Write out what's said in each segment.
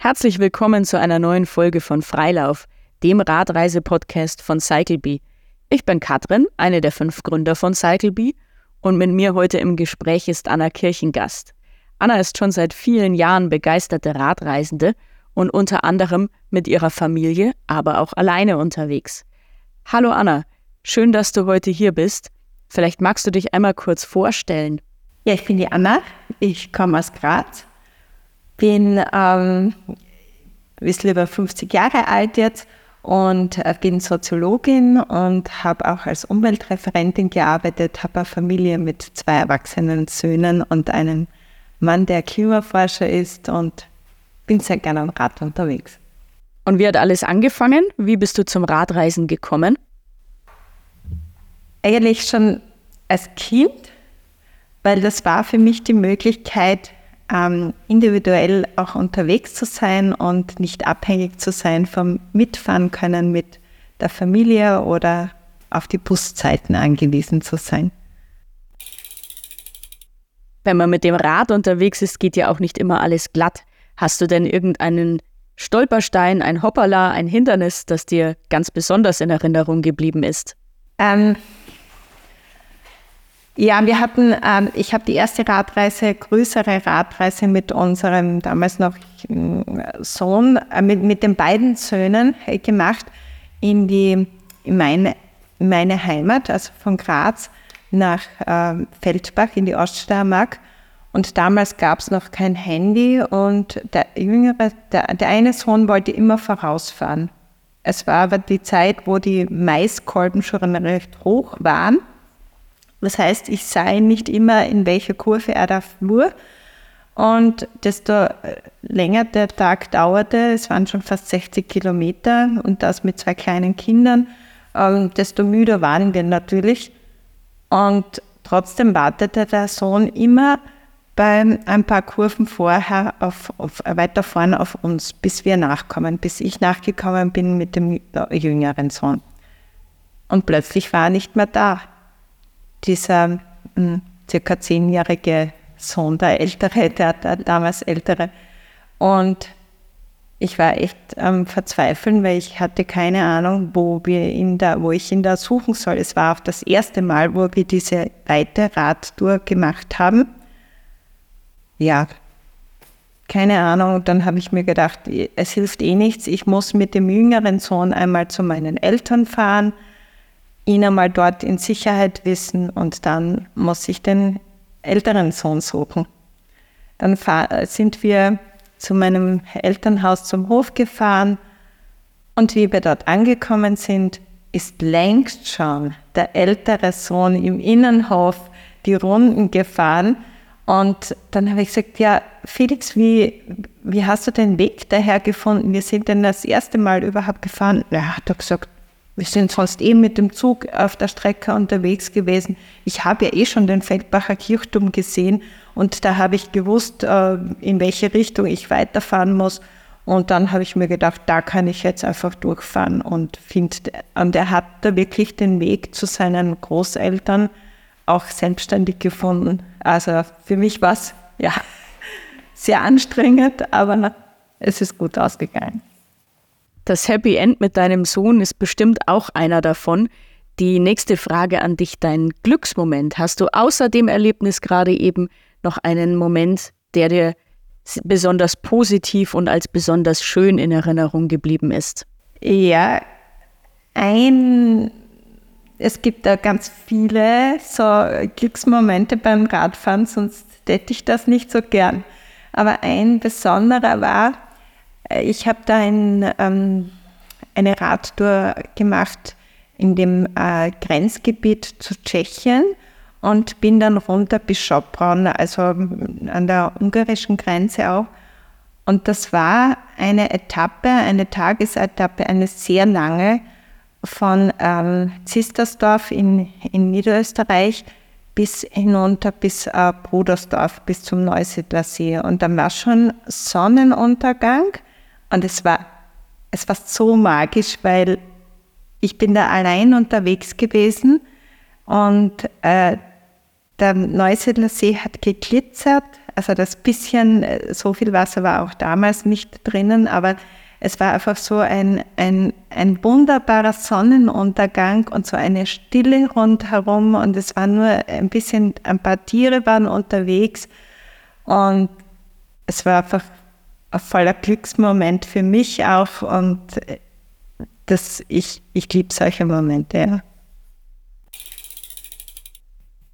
Herzlich willkommen zu einer neuen Folge von Freilauf, dem Radreise-Podcast von CycleBee. Ich bin Katrin, eine der fünf Gründer von CycleBee und mit mir heute im Gespräch ist Anna Kirchengast. Anna ist schon seit vielen Jahren begeisterte Radreisende und unter anderem mit ihrer Familie, aber auch alleine unterwegs. Hallo Anna, schön, dass du heute hier bist. Vielleicht magst du dich einmal kurz vorstellen. Ja, ich bin die Anna, ich komme aus Graz, bin ähm, ein bisschen über 50 Jahre alt jetzt und äh, bin Soziologin und habe auch als Umweltreferentin gearbeitet, habe eine Familie mit zwei erwachsenen Söhnen und einem Mann, der Klimaforscher ist und bin sehr gerne am Rad unterwegs. Und wie hat alles angefangen? Wie bist du zum Radreisen gekommen? Eigentlich schon als Kind, weil das war für mich die Möglichkeit, ähm, individuell auch unterwegs zu sein und nicht abhängig zu sein vom Mitfahren können mit der Familie oder auf die Buszeiten angewiesen zu sein. Wenn man mit dem Rad unterwegs ist, geht ja auch nicht immer alles glatt. Hast du denn irgendeinen Stolperstein, ein Hoppala, ein Hindernis, das dir ganz besonders in Erinnerung geblieben ist? Ähm, ja, wir hatten, ähm, ich habe die erste Radreise, größere Radreise mit unserem damals noch äh, Sohn, äh, mit, mit den beiden Söhnen äh, gemacht in die, in meine, meine Heimat, also von Graz nach äh, Feldbach in die Oststeiermark. Und damals gab es noch kein Handy und der jüngere, der, der eine Sohn wollte immer vorausfahren. Es war aber die Zeit, wo die Maiskolben schon recht hoch waren. Das heißt, ich sah ihn nicht immer, in welcher Kurve er da fuhr. Und desto länger der Tag dauerte, es waren schon fast 60 Kilometer und das mit zwei kleinen Kindern, ähm, desto müder waren wir natürlich. Und trotzdem wartete der Sohn immer bei ein paar Kurven vorher auf, auf, weiter vorne auf uns, bis wir nachkommen, bis ich nachgekommen bin mit dem jüngeren Sohn. Und plötzlich war er nicht mehr da dieser mh, hm, circa zehnjährige Sohn, der ältere, der, der damals ältere. Und ich war echt am ähm, Verzweifeln, weil ich hatte keine Ahnung, wo wir ihn da, wo ich ihn da suchen soll. Es war auch das erste Mal, wo wir diese weite Radtour gemacht haben. Ja, keine Ahnung. Dann habe ich mir gedacht, es hilft eh nichts. Ich muss mit dem jüngeren Sohn einmal zu meinen Eltern fahren ihn einmal dort in Sicherheit wissen und dann muss ich den älteren Sohn suchen. Dann sind wir zu meinem Elternhaus zum Hof gefahren und wie wir dort angekommen sind, ist längst schon der ältere Sohn im Innenhof die Runden gefahren. Und dann habe ich gesagt, ja, Felix, wie, wie hast du den Weg daher gefunden? Wir sind denn das erste Mal überhaupt gefahren. Er hat er gesagt, wir sind sonst eh mit dem Zug auf der Strecke unterwegs gewesen. Ich habe ja eh schon den Feldbacher Kirchturm gesehen und da habe ich gewusst, äh, in welche Richtung ich weiterfahren muss. Und dann habe ich mir gedacht, da kann ich jetzt einfach durchfahren und finde, und er hat da wirklich den Weg zu seinen Großeltern auch selbstständig gefunden. Also für mich war es ja sehr anstrengend, aber es ist gut ausgegangen. Das Happy End mit deinem Sohn ist bestimmt auch einer davon. Die nächste Frage an dich, dein Glücksmoment. Hast du außer dem Erlebnis gerade eben noch einen Moment, der dir besonders positiv und als besonders schön in Erinnerung geblieben ist? Ja, ein, es gibt da ganz viele so Glücksmomente beim Radfahren, sonst hätte ich das nicht so gern. Aber ein besonderer war, ich habe da ein, ähm, eine Radtour gemacht in dem äh, Grenzgebiet zu Tschechien und bin dann runter bis Schopron, also an der ungarischen Grenze auch. Und das war eine Etappe, eine Tagesetappe, eine sehr lange von ähm, Zistersdorf in, in Niederösterreich bis hinunter bis äh, Brudersdorf, bis zum Neusiedler See. Und dann war schon Sonnenuntergang und es war, es war so magisch, weil ich bin da allein unterwegs gewesen und äh, der Neusiedler See hat geglitzert, Also das bisschen, äh, so viel Wasser war auch damals nicht drinnen, aber es war einfach so ein, ein, ein wunderbarer Sonnenuntergang und so eine Stille rundherum und es war nur ein bisschen, ein paar Tiere waren unterwegs und es war einfach ein voller Glücksmoment für mich auch und das, ich, ich liebe solche Momente, ja.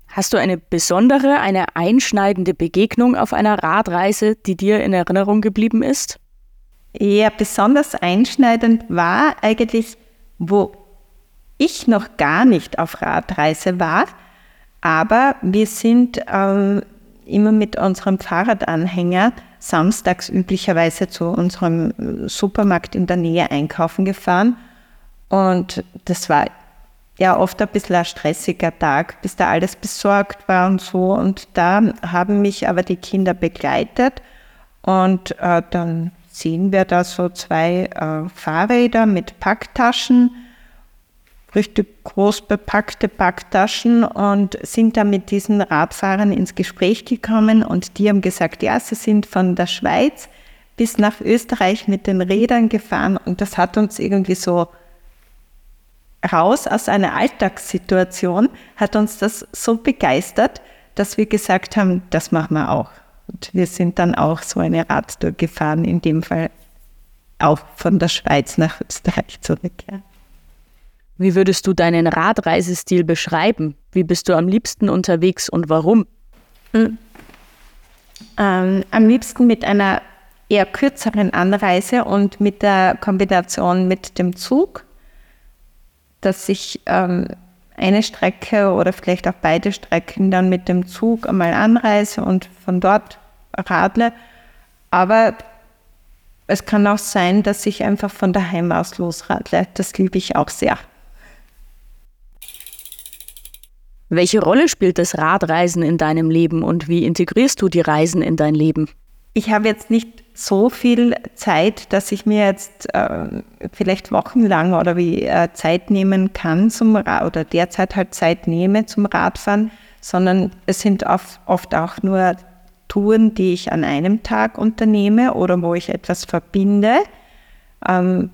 Hast du eine besondere, eine einschneidende Begegnung auf einer Radreise, die dir in Erinnerung geblieben ist? Ja, besonders einschneidend war eigentlich, wo ich noch gar nicht auf Radreise war, aber wir sind äh, immer mit unserem Fahrradanhänger samstags üblicherweise zu unserem Supermarkt in der Nähe einkaufen gefahren. Und das war ja oft ein bisschen ein stressiger Tag, bis da alles besorgt war und so. Und da haben mich aber die Kinder begleitet und äh, dann sehen wir da so zwei äh, Fahrräder mit Packtaschen, richtig groß bepackte Packtaschen und sind da mit diesen Radfahrern ins Gespräch gekommen und die haben gesagt, ja, sie sind von der Schweiz bis nach Österreich mit den Rädern gefahren und das hat uns irgendwie so raus aus einer Alltagssituation, hat uns das so begeistert, dass wir gesagt haben, das machen wir auch. Und wir sind dann auch so eine Radtour gefahren, in dem Fall auch von der Schweiz nach Österreich zurück. Ja. Wie würdest du deinen Radreisestil beschreiben? Wie bist du am liebsten unterwegs und warum? Mhm. Ähm, am liebsten mit einer eher kürzeren Anreise und mit der Kombination mit dem Zug dass ich ähm, eine Strecke oder vielleicht auch beide Strecken dann mit dem Zug einmal anreise und von dort radle. Aber es kann auch sein, dass ich einfach von daheim aus losradle. Das liebe ich auch sehr. Welche Rolle spielt das Radreisen in deinem Leben und wie integrierst du die Reisen in dein Leben? Ich habe jetzt nicht so viel Zeit, dass ich mir jetzt äh, vielleicht wochenlang oder wie äh, Zeit nehmen kann zum Rad oder derzeit halt Zeit nehme zum Radfahren, sondern es sind oft, oft auch nur Touren, die ich an einem Tag unternehme oder wo ich etwas verbinde. Ähm,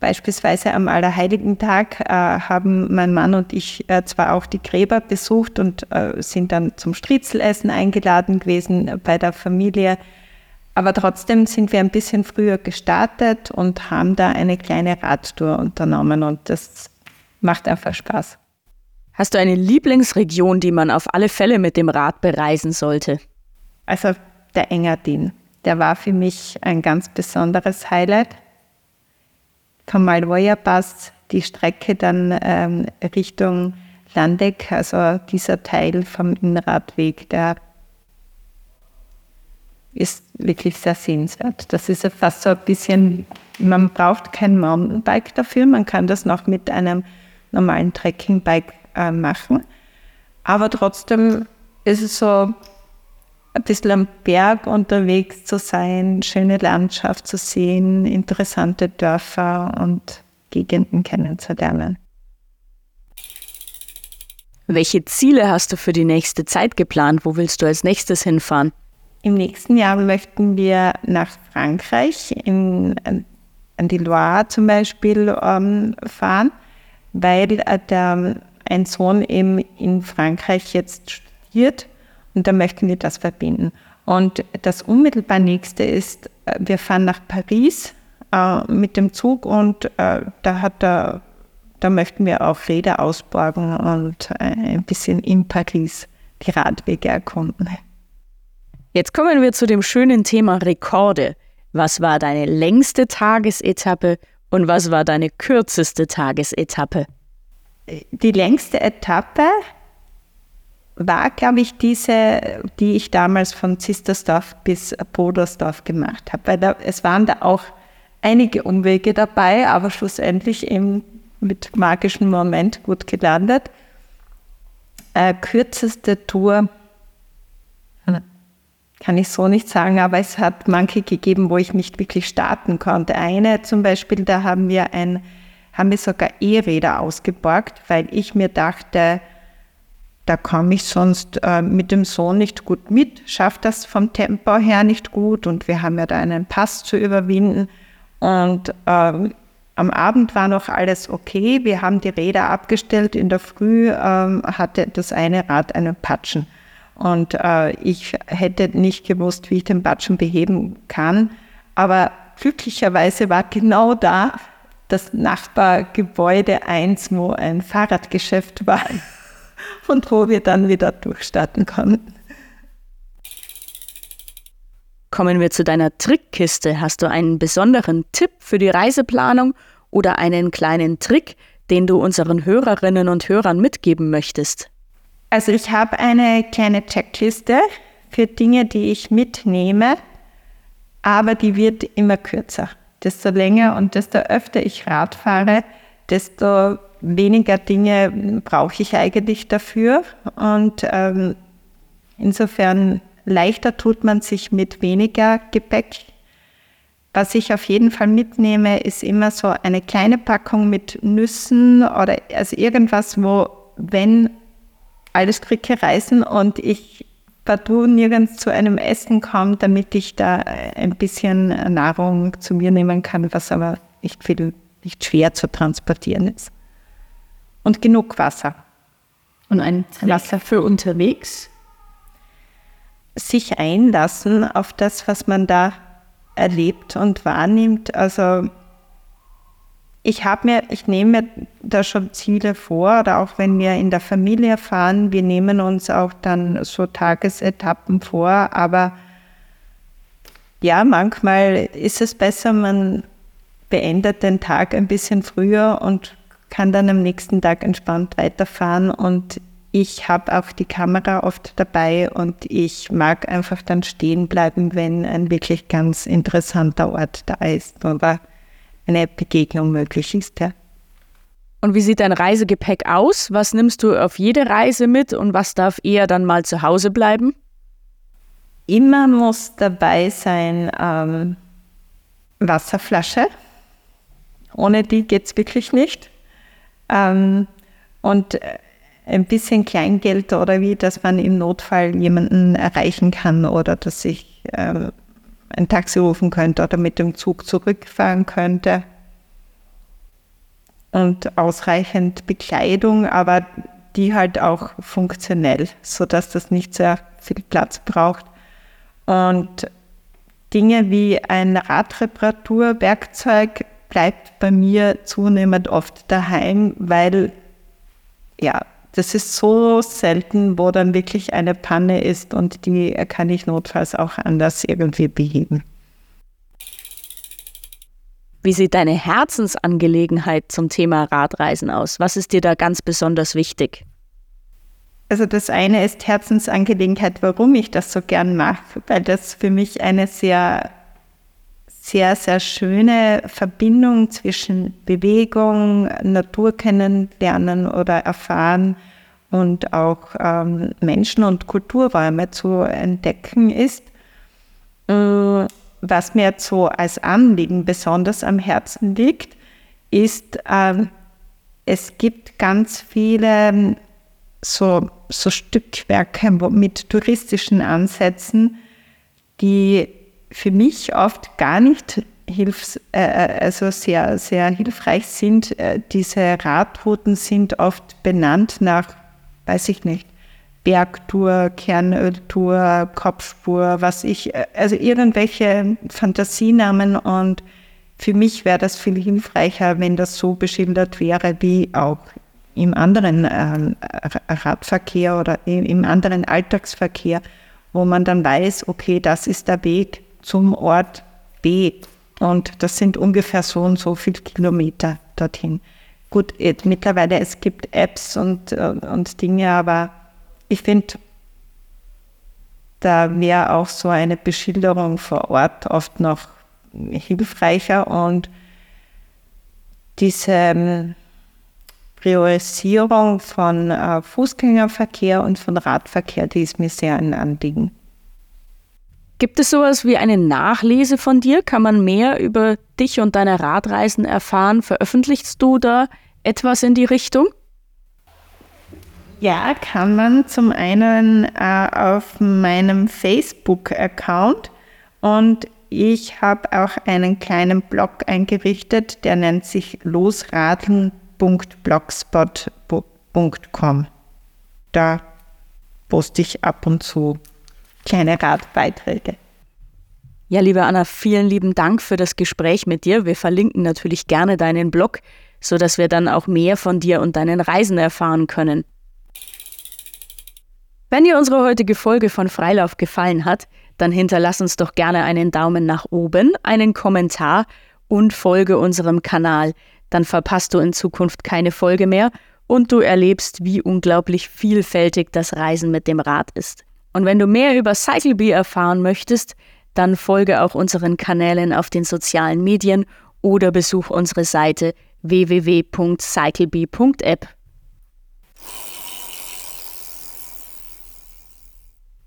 beispielsweise am Allerheiligen Tag äh, haben mein Mann und ich äh, zwar auch die Gräber besucht und äh, sind dann zum Stritzelessen eingeladen gewesen bei der Familie aber trotzdem sind wir ein bisschen früher gestartet und haben da eine kleine Radtour unternommen und das macht einfach Spaß. Hast du eine Lieblingsregion, die man auf alle Fälle mit dem Rad bereisen sollte? Also der Engadin. Der war für mich ein ganz besonderes Highlight. Vom Malvoya Pass die Strecke dann ähm, Richtung Landeck, also dieser Teil vom Innradweg, der ist wirklich sehr sehenswert. Das ist ja fast so ein bisschen, man braucht kein Mountainbike dafür, man kann das noch mit einem normalen Trekkingbike äh, machen. Aber trotzdem ist es so ein bisschen am Berg unterwegs zu sein, schöne Landschaft zu sehen, interessante Dörfer und Gegenden kennenzulernen. Welche Ziele hast du für die nächste Zeit geplant? Wo willst du als nächstes hinfahren? Im nächsten Jahr möchten wir nach Frankreich, in, an die Loire zum Beispiel, ähm, fahren, weil äh, der, ein Sohn eben in Frankreich jetzt studiert und da möchten wir das verbinden. Und das unmittelbar nächste ist, äh, wir fahren nach Paris äh, mit dem Zug und äh, da hat er, da möchten wir auch Räder ausborgen und äh, ein bisschen in Paris die Radwege erkunden. Jetzt kommen wir zu dem schönen Thema Rekorde. Was war deine längste Tagesetappe und was war deine kürzeste Tagesetappe? Die längste Etappe war, glaube ich, diese, die ich damals von Zistersdorf bis Podersdorf gemacht habe. Weil da, es waren da auch einige Umwege dabei, aber schlussendlich eben mit magischem Moment gut gelandet. Äh, kürzeste Tour kann ich so nicht sagen, aber es hat manche gegeben, wo ich nicht wirklich starten konnte. Eine zum Beispiel, da haben wir ein, haben wir sogar E-Räder ausgeborgt, weil ich mir dachte, da komme ich sonst äh, mit dem Sohn nicht gut mit, schaffe das vom Tempo her nicht gut und wir haben ja da einen Pass zu überwinden. Und ähm, am Abend war noch alles okay. Wir haben die Räder abgestellt. In der Früh ähm, hatte das eine Rad einen Patschen. Und äh, ich hätte nicht gewusst, wie ich den Patschen beheben kann. Aber glücklicherweise war genau da das Nachbargebäude 1, wo ein Fahrradgeschäft war und wo wir dann wieder durchstarten konnten. Kommen wir zu deiner Trickkiste. Hast du einen besonderen Tipp für die Reiseplanung oder einen kleinen Trick, den du unseren Hörerinnen und Hörern mitgeben möchtest? Also ich habe eine kleine Checkliste für Dinge, die ich mitnehme, aber die wird immer kürzer. Desto länger und desto öfter ich Rad fahre, desto weniger Dinge brauche ich eigentlich dafür. Und ähm, insofern leichter tut man sich mit weniger Gepäck. Was ich auf jeden Fall mitnehme, ist immer so eine kleine Packung mit Nüssen oder also irgendwas, wo, wenn alle Stricke reißen und ich partout nirgends zu einem Essen komme, damit ich da ein bisschen Nahrung zu mir nehmen kann, was aber nicht viel, nicht schwer zu transportieren ist. Und genug Wasser. Und ein Wasser für unterwegs? Sich einlassen auf das, was man da erlebt und wahrnimmt. Also ich habe mir, ich nehme mir da schon Ziele vor oder auch wenn wir in der Familie fahren, wir nehmen uns auch dann so Tagesetappen vor, aber ja, manchmal ist es besser, man beendet den Tag ein bisschen früher und kann dann am nächsten Tag entspannt weiterfahren und ich habe auch die Kamera oft dabei und ich mag einfach dann stehen bleiben, wenn ein wirklich ganz interessanter Ort da ist oder eine Begegnung möglich ist. Ja. Und wie sieht dein Reisegepäck aus? Was nimmst du auf jede Reise mit und was darf eher dann mal zu Hause bleiben? Immer muss dabei sein ähm, Wasserflasche. Ohne die geht es wirklich nicht. Ähm, und äh, ein bisschen Kleingeld oder wie, dass man im Notfall jemanden erreichen kann oder dass ich äh, ein Taxi rufen könnte oder mit dem Zug zurückfahren könnte. Und ausreichend Bekleidung, aber die halt auch funktionell, sodass das nicht sehr viel Platz braucht. Und Dinge wie ein Radreparaturwerkzeug bleibt bei mir zunehmend oft daheim, weil ja, das ist so selten, wo dann wirklich eine Panne ist und die kann ich notfalls auch anders irgendwie beheben. Wie sieht deine Herzensangelegenheit zum Thema Radreisen aus? Was ist dir da ganz besonders wichtig? Also das eine ist Herzensangelegenheit, warum ich das so gern mache, weil das für mich eine sehr, sehr, sehr schöne Verbindung zwischen Bewegung, Natur kennenlernen oder erfahren und auch ähm, Menschen- und Kulturräume zu entdecken ist. Äh, was mir jetzt so als Anliegen besonders am Herzen liegt, ist, äh, es gibt ganz viele so, so Stückwerke mit touristischen Ansätzen, die für mich oft gar nicht hilfs äh, äh, also sehr, sehr hilfreich sind. Äh, diese Radrouten sind oft benannt nach, weiß ich nicht, Bergtour, Kernöltour, Kopfspur, was ich, also irgendwelche Fantasienamen und für mich wäre das viel hilfreicher, wenn das so beschildert wäre wie auch im anderen äh, Radverkehr oder im anderen Alltagsverkehr, wo man dann weiß, okay, das ist der Weg zum Ort B und das sind ungefähr so und so viele Kilometer dorthin. Gut, mittlerweile es gibt Apps und, und Dinge, aber ich finde, da wäre auch so eine Beschilderung vor Ort oft noch hilfreicher und diese ähm, Priorisierung von äh, Fußgängerverkehr und von Radverkehr, die ist mir sehr ein Anliegen. Gibt es sowas wie eine Nachlese von dir? Kann man mehr über dich und deine Radreisen erfahren? Veröffentlichst du da etwas in die Richtung? Ja, kann man zum einen äh, auf meinem Facebook-Account und ich habe auch einen kleinen Blog eingerichtet, der nennt sich losradeln.blogspot.com. Da poste ich ab und zu kleine Radbeiträge. Ja, liebe Anna, vielen lieben Dank für das Gespräch mit dir. Wir verlinken natürlich gerne deinen Blog, sodass wir dann auch mehr von dir und deinen Reisen erfahren können. Wenn dir unsere heutige Folge von Freilauf gefallen hat, dann hinterlass uns doch gerne einen Daumen nach oben, einen Kommentar und folge unserem Kanal. Dann verpasst du in Zukunft keine Folge mehr und du erlebst, wie unglaublich vielfältig das Reisen mit dem Rad ist. Und wenn du mehr über CycleBee erfahren möchtest, dann folge auch unseren Kanälen auf den sozialen Medien oder besuch unsere Seite www.cyclebee.app.